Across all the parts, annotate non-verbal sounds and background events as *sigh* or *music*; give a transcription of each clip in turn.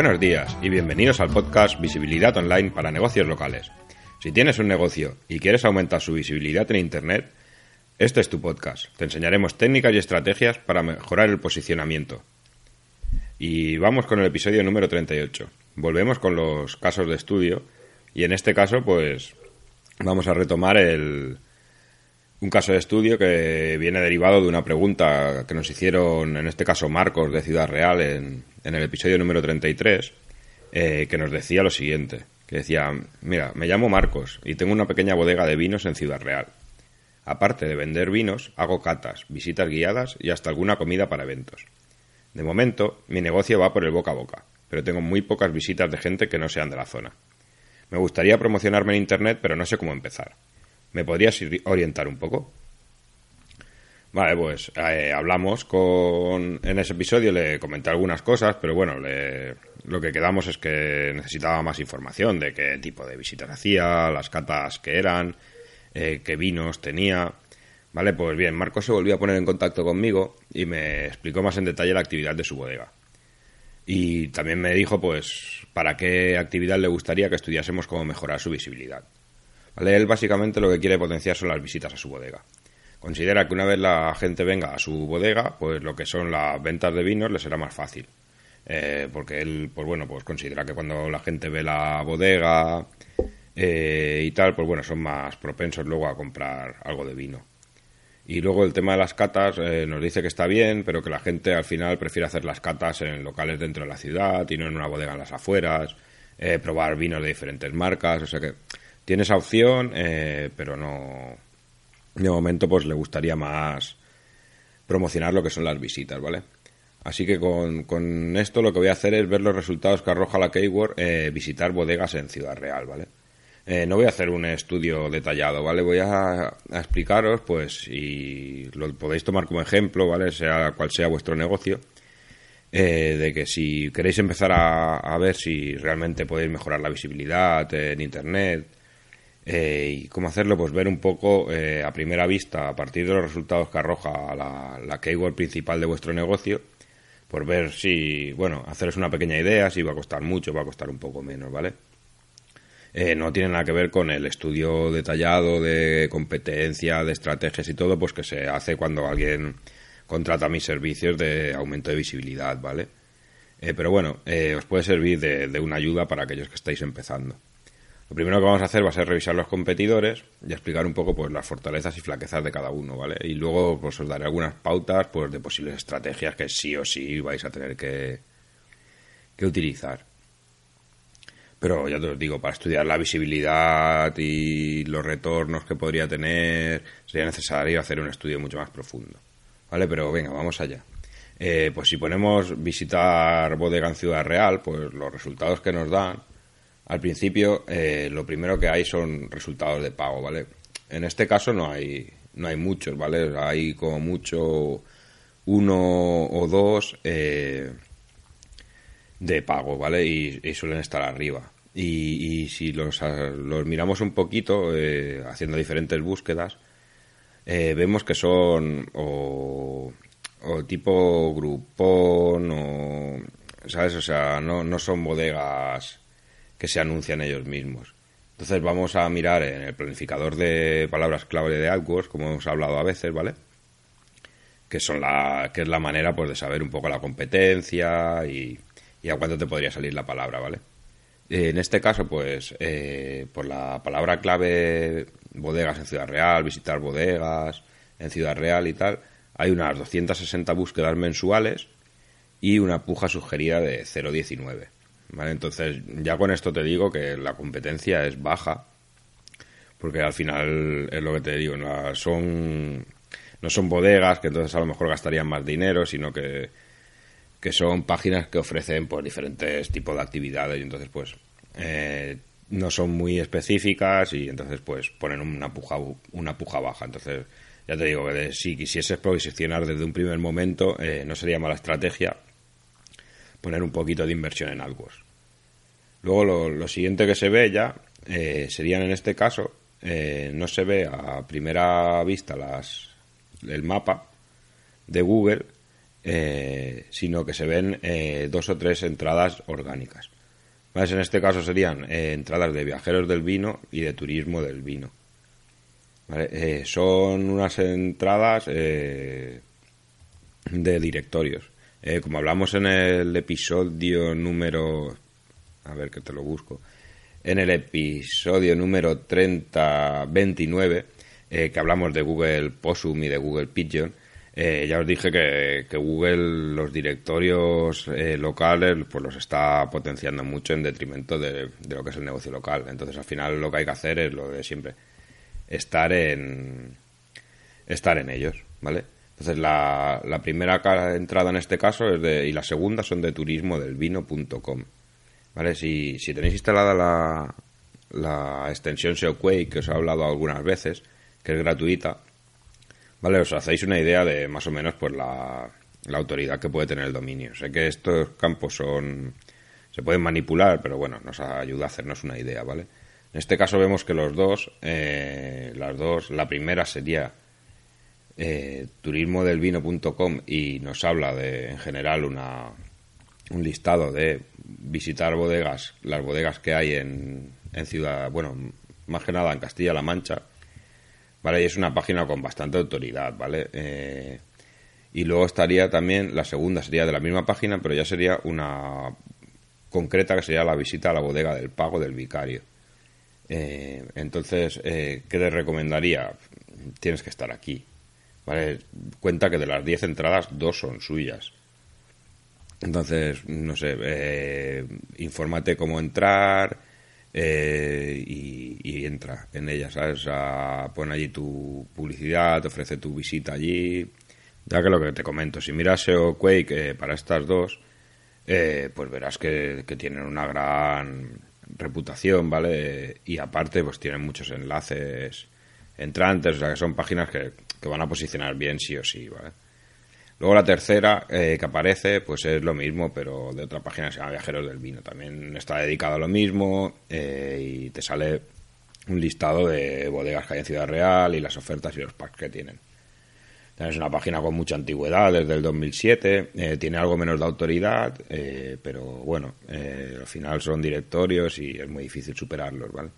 Buenos días y bienvenidos al podcast Visibilidad Online para negocios locales. Si tienes un negocio y quieres aumentar su visibilidad en Internet, este es tu podcast. Te enseñaremos técnicas y estrategias para mejorar el posicionamiento. Y vamos con el episodio número 38. Volvemos con los casos de estudio y en este caso pues vamos a retomar el, un caso de estudio que viene derivado de una pregunta que nos hicieron, en este caso Marcos de Ciudad Real, en, el episodio número 33, eh, que nos decía lo siguiente, que decía, mira, me llamo Marcos y tengo una pequeña bodega de vinos en Ciudad Real. Aparte de vender vinos, hago catas, visitas guiadas y hasta alguna comida para eventos. De momento, mi negocio va por el boca a boca, pero tengo muy pocas visitas de gente que no sean de la zona. Me gustaría promocionarme en Internet, pero no sé cómo empezar. ¿Me podrías orientar un poco? Vale, pues eh, hablamos con... En ese episodio le comenté algunas cosas, pero bueno, lo que quedamos es que necesitaba más información de qué tipo de visitas hacía, las catas que eran, eh, qué vinos tenía. Vale, pues bien, Marco se volvió a poner en contacto conmigo y me explicó más en detalle la actividad de su bodega. Y también me dijo, pues, para qué actividad le gustaría que estudiásemos cómo mejorar su visibilidad. Él básicamente lo que quiere potenciar son las visitas a su bodega. Considera que una vez la gente venga a su bodega, pues lo que son las ventas de vinos le será más fácil. Eh, porque él, pues bueno, pues considera que cuando la gente ve la bodega eh, y tal, pues bueno, son más propensos luego a comprar algo de vino. Y luego el tema de las catas eh, nos dice que está bien, pero que la gente al final prefiere hacer las catas en locales dentro de la ciudad y no en una bodega en las afueras, probar vinos de diferentes marcas, o sea que tiene esa opción, eh, pero no. De momento, pues le gustaría más promocionar lo que son las visitas, ¿vale? Así que con, esto lo que voy a hacer es ver los resultados que arroja la Keyword, eh, visitar bodegas en Ciudad Real, ¿vale? Eh, no voy a hacer un estudio detallado, ¿vale? Voy a, explicaros, pues, y lo podéis tomar como ejemplo, ¿vale? Sea cual sea vuestro negocio, de que si queréis empezar a, a, ver si realmente podéis mejorar la visibilidad en Internet, eh, y cómo hacerlo, pues ver un poco eh, a primera vista, a partir de los resultados que arroja la, keyword principal de vuestro negocio, por ver si, bueno, haceros una pequeña idea, si va a costar mucho, va a costar un poco menos, ¿vale? Eh, no tiene nada que ver con el estudio detallado de competencia, de estrategias y todo, pues que se hace cuando alguien contrata mis servicios de aumento de visibilidad, ¿vale? pero bueno, os puede servir de una ayuda para aquellos que estáis empezando. Lo primero que vamos a hacer va a ser revisar los competidores y explicar un poco pues las fortalezas y flaquezas de cada uno, ¿vale? Y luego pues os daré algunas pautas pues de posibles estrategias que sí o sí vais a tener que, que utilizar. Pero ya te os digo, para estudiar la visibilidad y los retornos que podría tener, sería necesario hacer un estudio mucho más profundo. ¿Vale? Pero venga, vamos allá. Eh, pues si ponemos visitar bodega en Ciudad Real, pues los resultados que nos dan al principio eh, lo primero que hay son resultados de pago, ¿vale? En este caso no hay, no hay muchos, ¿vale? Hay como mucho uno o dos eh, de pago, ¿vale? Y, suelen estar arriba. Y, si los, los, miramos un poquito, eh, haciendo diferentes búsquedas, vemos que son o, o tipo grupón o, ¿sabes? O sea, no, no son bodegas que se anuncian ellos mismos. Entonces vamos a mirar en el planificador de palabras clave de AdWords, como hemos hablado a veces, ¿vale? Que son la, que es la manera pues de saber un poco la competencia y, a cuánto te podría salir la palabra, ¿vale? En este caso, pues, eh, por la palabra clave bodegas en Ciudad Real, visitar bodegas en Ciudad Real y tal, hay unas 260 búsquedas mensuales y una puja sugerida de 0,19. ¿Vale? Entonces, ya con esto te digo que la competencia es baja, porque al final es lo que te digo, no son, no son bodegas que entonces a lo mejor gastarían más dinero, sino que, que son páginas que ofrecen pues, diferentes tipos de actividades y entonces pues eh, no son muy específicas y entonces pues ponen una puja, una puja baja. Entonces, ya te digo que si quisieses posicionar desde un primer momento, eh, no sería mala estrategia poner un poquito de inversión en algo. Luego lo, siguiente que se ve ya eh, serían en este caso, eh, no se ve a primera vista las, el mapa de Google, sino que se ven dos o tres entradas orgánicas. En este caso serían entradas de viajeros del vino y de turismo del vino. son unas entradas de directorios. Como hablamos en el episodio número... A ver que te lo busco en el episodio número 3029, eh, que hablamos de Google Possum y de Google Pigeon, eh, ya os dije que, Google los directorios eh, locales pues los está potenciando mucho en detrimento de, lo que es el negocio local. Entonces al final lo que hay que hacer es lo de siempre, estar en estar en ellos, ¿vale? Entonces la, la primera entrada en este caso es de, y la segunda son de turismo del vino.com. ¿Vale? Si, tenéis instalada la, la extensión SEO Quake que os he hablado algunas veces, que es gratuita, ¿vale? Os hacéis una idea de más o menos pues la, autoridad que puede tener el dominio. Sé que estos campos son se pueden manipular, pero bueno, nos ayuda a hacernos una idea, ¿vale? En este caso vemos que los dos, eh, las dos, la primera sería eh, turismodelvino.com y nos habla de, en general, una, un listado de visitar bodegas, las bodegas que hay en, en Ciudad, bueno, más que nada en Castilla-La Mancha, ¿vale? Y es una página con bastante autoridad, ¿vale? Eh, y luego estaría también, la segunda sería de la misma página, pero ya sería una concreta que sería la visita a la bodega del pago del vicario. Eh, entonces, eh, ¿qué te recomendaría? Tienes que estar aquí. ¿Vale? Cuenta que de las 10 entradas, dos son suyas. Entonces, no sé, eh, infórmate cómo entrar eh, y, entra en ella, ¿sabes? pon allí tu publicidad, te ofrece tu visita allí. Ya que lo que te comento, si miras SEO Quake eh, para estas dos, eh, pues verás que, tienen una gran reputación, ¿vale? Y aparte, pues tienen muchos enlaces entrantes, o sea que son páginas que, que van a posicionar bien sí o sí, ¿vale? Luego la tercera eh, que aparece, pues es lo mismo, pero de otra página que se llama Viajeros del Vino. También está dedicado a lo mismo eh, y te sale un listado de bodegas que hay en Ciudad Real y las ofertas y los packs que tienen. Es una página con mucha antigüedad, desde el 2007, eh, tiene algo menos de autoridad, pero bueno, al final son directorios y es muy difícil superarlos, ¿vale?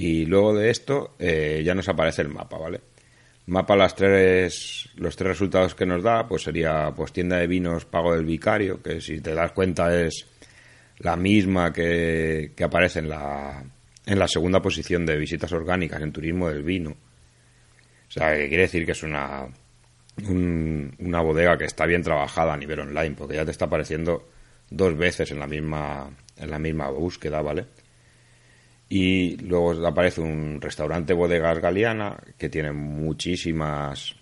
Y luego de esto ya nos aparece el mapa, ¿vale? mapa las tres, los tres resultados que nos da, pues sería pues tienda de vinos pago del vicario, que si te das cuenta es la misma que, aparece en la, en la segunda posición de visitas orgánicas en turismo del vino. O sea, que quiere decir que es una, una bodega que está bien trabajada a nivel online, porque ya te está apareciendo dos veces en la misma, en la misma búsqueda, ¿vale? Y luego aparece un restaurante Bodegas Galeana que tiene muchísimas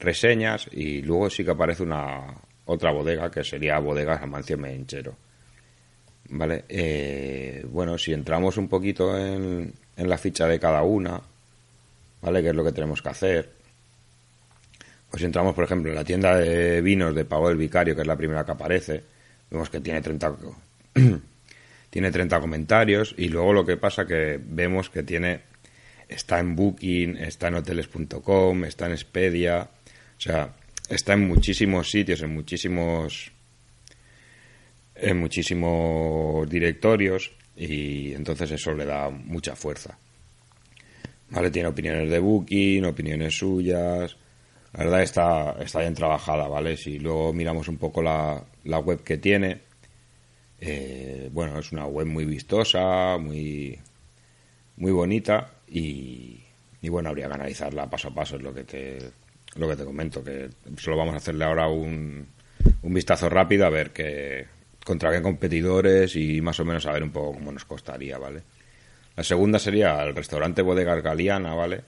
reseñas y luego sí que aparece una otra bodega que sería Bodegas Amancio Menchero. Vale, eh, bueno, si entramos un poquito en, en la ficha de cada una, ¿vale? Que es lo que tenemos que hacer. Pues si entramos, por ejemplo, en la tienda de vinos de Pago del Vicario, que es la primera que aparece, vemos que tiene 30 *clears throat* tiene 30 comentarios y luego lo que pasa que vemos que tiene está en Booking, está en hoteles.com, está en Expedia, o sea, está en muchísimos sitios, en muchísimos en muchísimos directorios y entonces eso le da mucha fuerza. Vale, tiene opiniones de Booking, opiniones suyas. La verdad está, está bien trabajada, ¿vale? Si luego miramos un poco la, la web que tiene, eh, bueno, es una web muy vistosa, muy, muy bonita y, bueno, habría que analizarla paso a paso, es lo que te, lo que te comento, que solo vamos a hacerle ahora un, un vistazo rápido a ver que, contra qué competidores y más o menos a ver un poco cómo nos costaría, ¿vale? La segunda sería el restaurante Bodegas Galeana, ¿vale?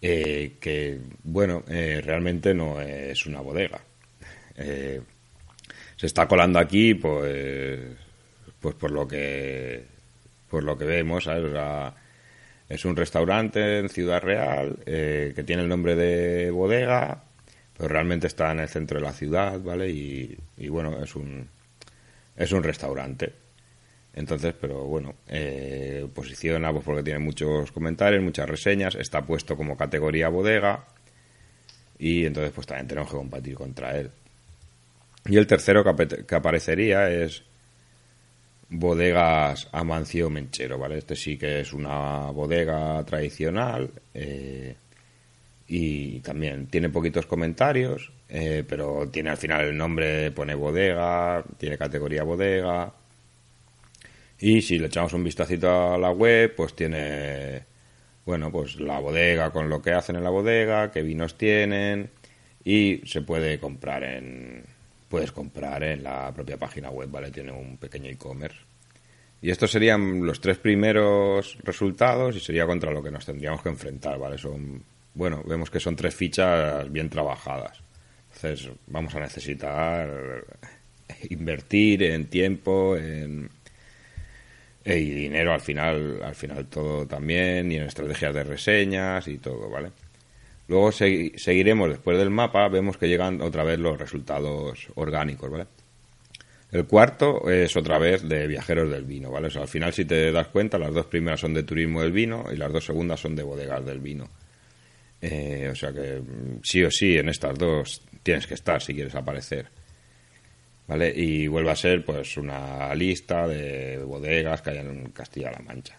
Eh, que, bueno, eh, realmente no es una bodega. Eh, se está colando aquí, pues, pues por lo que, por lo que vemos, es un restaurante en Ciudad Real eh, que tiene el nombre de bodega, pero realmente está en el centro de la ciudad, ¿vale? Y, bueno, es un, es un restaurante. Entonces, pero bueno, eh, posiciona pues porque tiene muchos comentarios, muchas reseñas, está puesto como categoría bodega y entonces pues también tenemos que combatir contra él. Y el tercero que, aparecería es Bodegas Amancio Menchero, ¿vale? Este sí que es una bodega tradicional eh, y también tiene poquitos comentarios, eh, pero tiene al final el nombre, pone bodega, tiene categoría bodega. Y si le echamos un vistacito a la web, pues tiene, bueno, pues la bodega con lo que hacen en la bodega, qué vinos tienen y se puede comprar en, puedes comprar en la propia página web, ¿vale? Tiene un pequeño e-commerce. Y estos serían los tres primeros resultados y sería contra lo que nos tendríamos que enfrentar, ¿vale? Son, bueno, vemos que son tres fichas bien trabajadas. Entonces vamos a necesitar invertir en tiempo, en y dinero al final, al final todo también, y en estrategias de reseñas y todo, ¿vale? Luego seguiremos después del mapa, vemos que llegan otra vez los resultados orgánicos, ¿vale? El cuarto es otra vez de viajeros del vino, ¿vale? al final, si te das cuenta, las dos primeras son de turismo del vino y las dos segundas son de bodegas del vino. Eh, o sea que mm, sí o sí en estas dos tienes que estar si quieres aparecer. ¿Vale? Y vuelve a ser pues una lista de bodegas que hay en Castilla-La Mancha.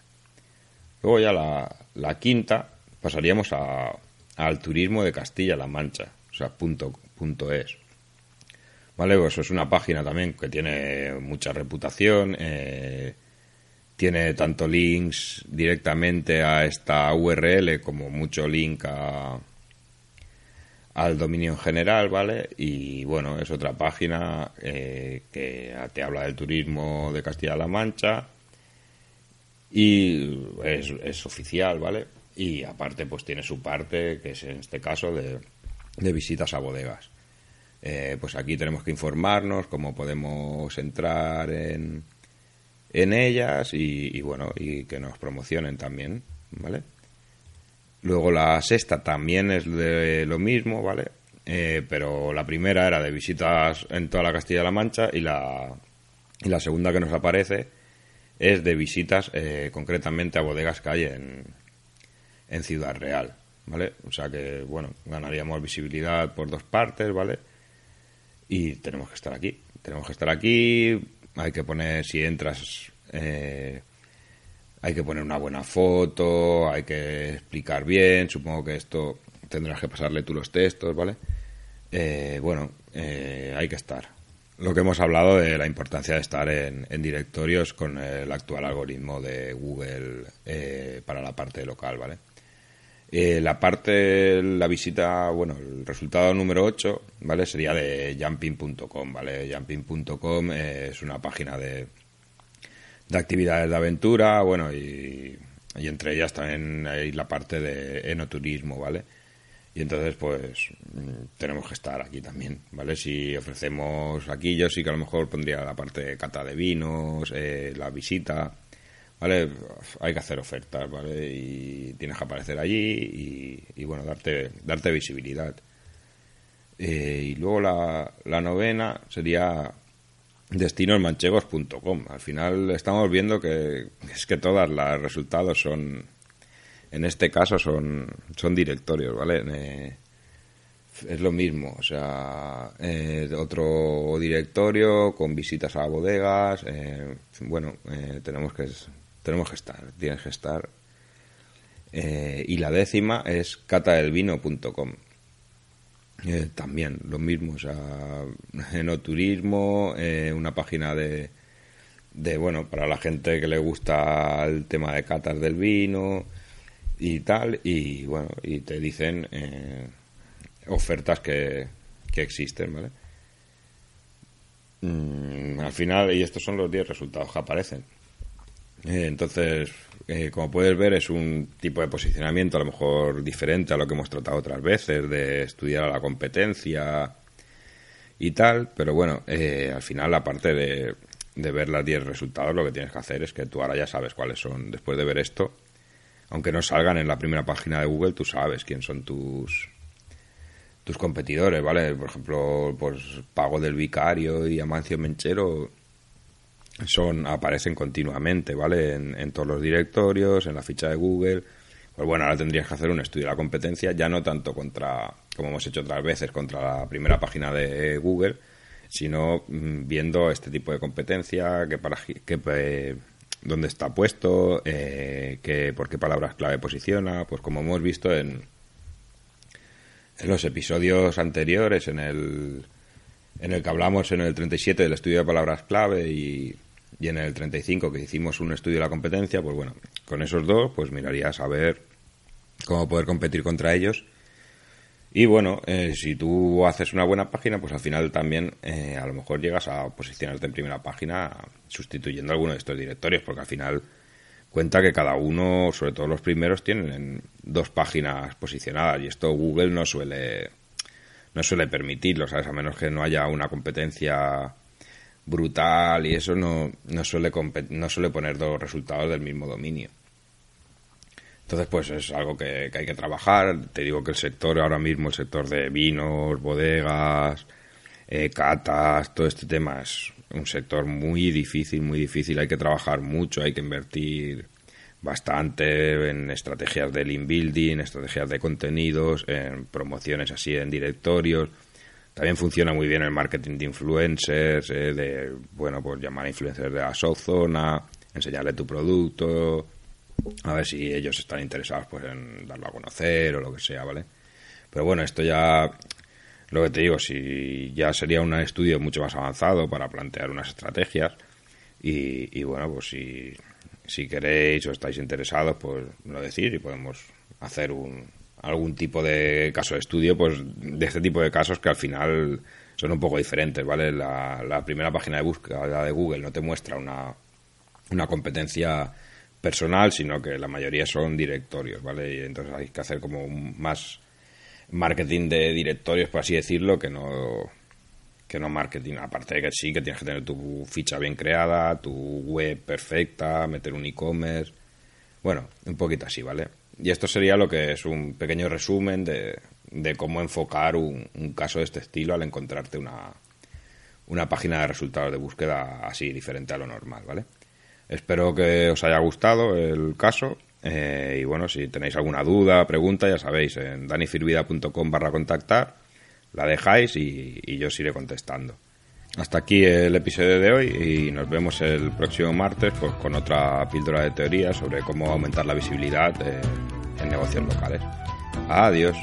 Luego ya la quinta pasaríamos a, al turismo de Castilla-La Mancha, o sea, punto, punto es. Vale, pues es una página también que tiene mucha reputación, eh, tiene tanto links directamente a esta URL como mucho link a, al dominio en general, ¿vale? Y bueno, es otra página eh, que te habla del turismo de Castilla-La Mancha y es, es oficial, ¿vale? Y aparte pues tiene su parte que es en este caso de, visitas a bodegas. Eh, pues aquí tenemos que informarnos cómo podemos entrar en, en ellas y, bueno y que nos promocionen también, ¿vale? Luego la sexta también es de lo mismo, ¿vale? Eh, pero la primera era de visitas en toda la Castilla-La Mancha y la, y la segunda que nos aparece es de visitas eh, concretamente a bodegas que hay en, en Ciudad Real, ¿vale? O sea que, bueno, ganaríamos visibilidad por dos partes, ¿vale? Y tenemos que estar aquí, tenemos que estar aquí, hay que poner, si entras, eh, hay que poner una buena foto, hay que explicar bien, supongo que esto tendrás que pasarle tú los textos, ¿vale? Eh, bueno, eh, hay que estar. Lo que hemos hablado de la importancia de estar en, en directorios con el actual algoritmo de Google para la parte local, ¿vale? Eh, la parte, la visita, bueno, el resultado número 8, ¿vale? Sería de jumping.com, ¿vale? Jumping.com es una página de, de actividades de aventura, bueno, y, y, entre ellas también hay la parte de enoturismo, ¿vale? Y entonces, pues, mm, tenemos que estar aquí también, ¿vale? Si ofrecemos aquí, yo sí que a lo mejor pondría la parte de cata de vinos, eh, la visita, ¿vale? Hay que hacer ofertas, ¿vale? Y tienes que aparecer allí y, bueno, darte, darte visibilidad. Eh, y luego la, la novena sería destinosmanchegos.com. Al final estamos viendo que es que todas los resultados son, en este caso son, son directorios, ¿vale? Eh, es lo mismo, o sea, eh, otro directorio con visitas a bodegas, bueno, tenemos que tenemos que estar, tienes que estar. Eh, y la décima es catadelvino.com. Eh, también lo mismo, o sea, enoturismo, eh, una página de, de, bueno, para la gente que le gusta el tema de catas del vino y tal, y bueno, y te dicen ofertas que, que existen, ¿vale? Mm, al final, y estos son los 10 resultados que aparecen. Eh, entonces, eh, como puedes ver, es un tipo de posicionamiento a lo mejor diferente a lo que hemos tratado otras veces, de estudiar a la competencia y tal, pero bueno, eh, al final, aparte de, de ver las 10 resultados, lo que tienes que hacer es que tú ahora ya sabes cuáles son, después de ver esto, aunque no salgan en la primera página de Google, tú sabes quién son tus tus competidores, ¿vale? Por ejemplo, pues Pago del Vicario y Amancio Menchero son aparecen continuamente, ¿vale? En, todos los directorios, en la ficha de Google. Pues bueno, ahora tendrías que hacer un estudio de la competencia, ya no tanto contra, como hemos hecho otras veces, contra la primera página de Google, sino mm, viendo este tipo de competencia, qué para, qué, dónde está puesto, eh, qué, por qué palabras clave posiciona, pues como hemos visto en, en los episodios anteriores, en el, en el que hablamos en el 37 del estudio de palabras clave y, y en el 35 que hicimos un estudio de la competencia, pues bueno, con esos dos pues mirarías a ver cómo poder competir contra ellos y bueno, eh, si tú haces una buena página, pues al final también eh, a lo mejor llegas a posicionarte en primera página sustituyendo alguno de estos directorios, porque al final cuenta que cada uno, sobre todo los primeros, tienen dos páginas posicionadas y esto Google no suele no suele permitirlo, ¿sabes? A menos que no haya una competencia brutal y eso no, no, suele, no suele poner dos resultados del mismo dominio. Entonces, pues es algo que, hay que trabajar. Te digo que el sector ahora mismo, el sector de vinos, bodegas, eh, catas, todo este tema es un sector muy difícil, muy difícil. Hay que trabajar mucho, hay que invertir bastante en estrategias de link building, estrategias de contenidos, en promociones así en directorios. También funciona muy bien el marketing de influencers, eh, de, bueno, pues llamar a influencers de la zona, enseñarle tu producto, a ver si ellos están interesados pues en darlo a conocer o lo que sea, ¿vale? Pero bueno, esto ya, lo que te digo, si ya sería un estudio mucho más avanzado para plantear unas estrategias y, bueno, pues si, si queréis o estáis interesados, pues lo decís y podemos hacer un, algún tipo de caso de estudio, pues de este tipo de casos que al final son un poco diferentes, ¿vale? La, la primera página de búsqueda de Google no te muestra una, una competencia personal, sino que la mayoría son directorios, ¿vale? Y entonces hay que hacer como más marketing de directorios, por así decirlo, que no que no marketing. Aparte de que sí, que tienes que tener tu ficha bien creada, tu web perfecta, meter un e-commerce. Bueno, un poquito así, ¿vale? Y esto sería lo que es un pequeño resumen de, cómo enfocar un, caso de este estilo al encontrarte una, una página de resultados de búsqueda así diferente a lo normal, ¿vale? Espero que os haya gustado el caso. Eh, y bueno, si tenéis alguna duda, pregunta, ya sabéis, en danifirvida.com barra contactar, la dejáis y, yo os iré contestando. Hasta aquí el episodio de hoy y nos vemos el próximo martes pues, con otra píldora de teoría sobre cómo aumentar la visibilidad en negocios locales. Adiós.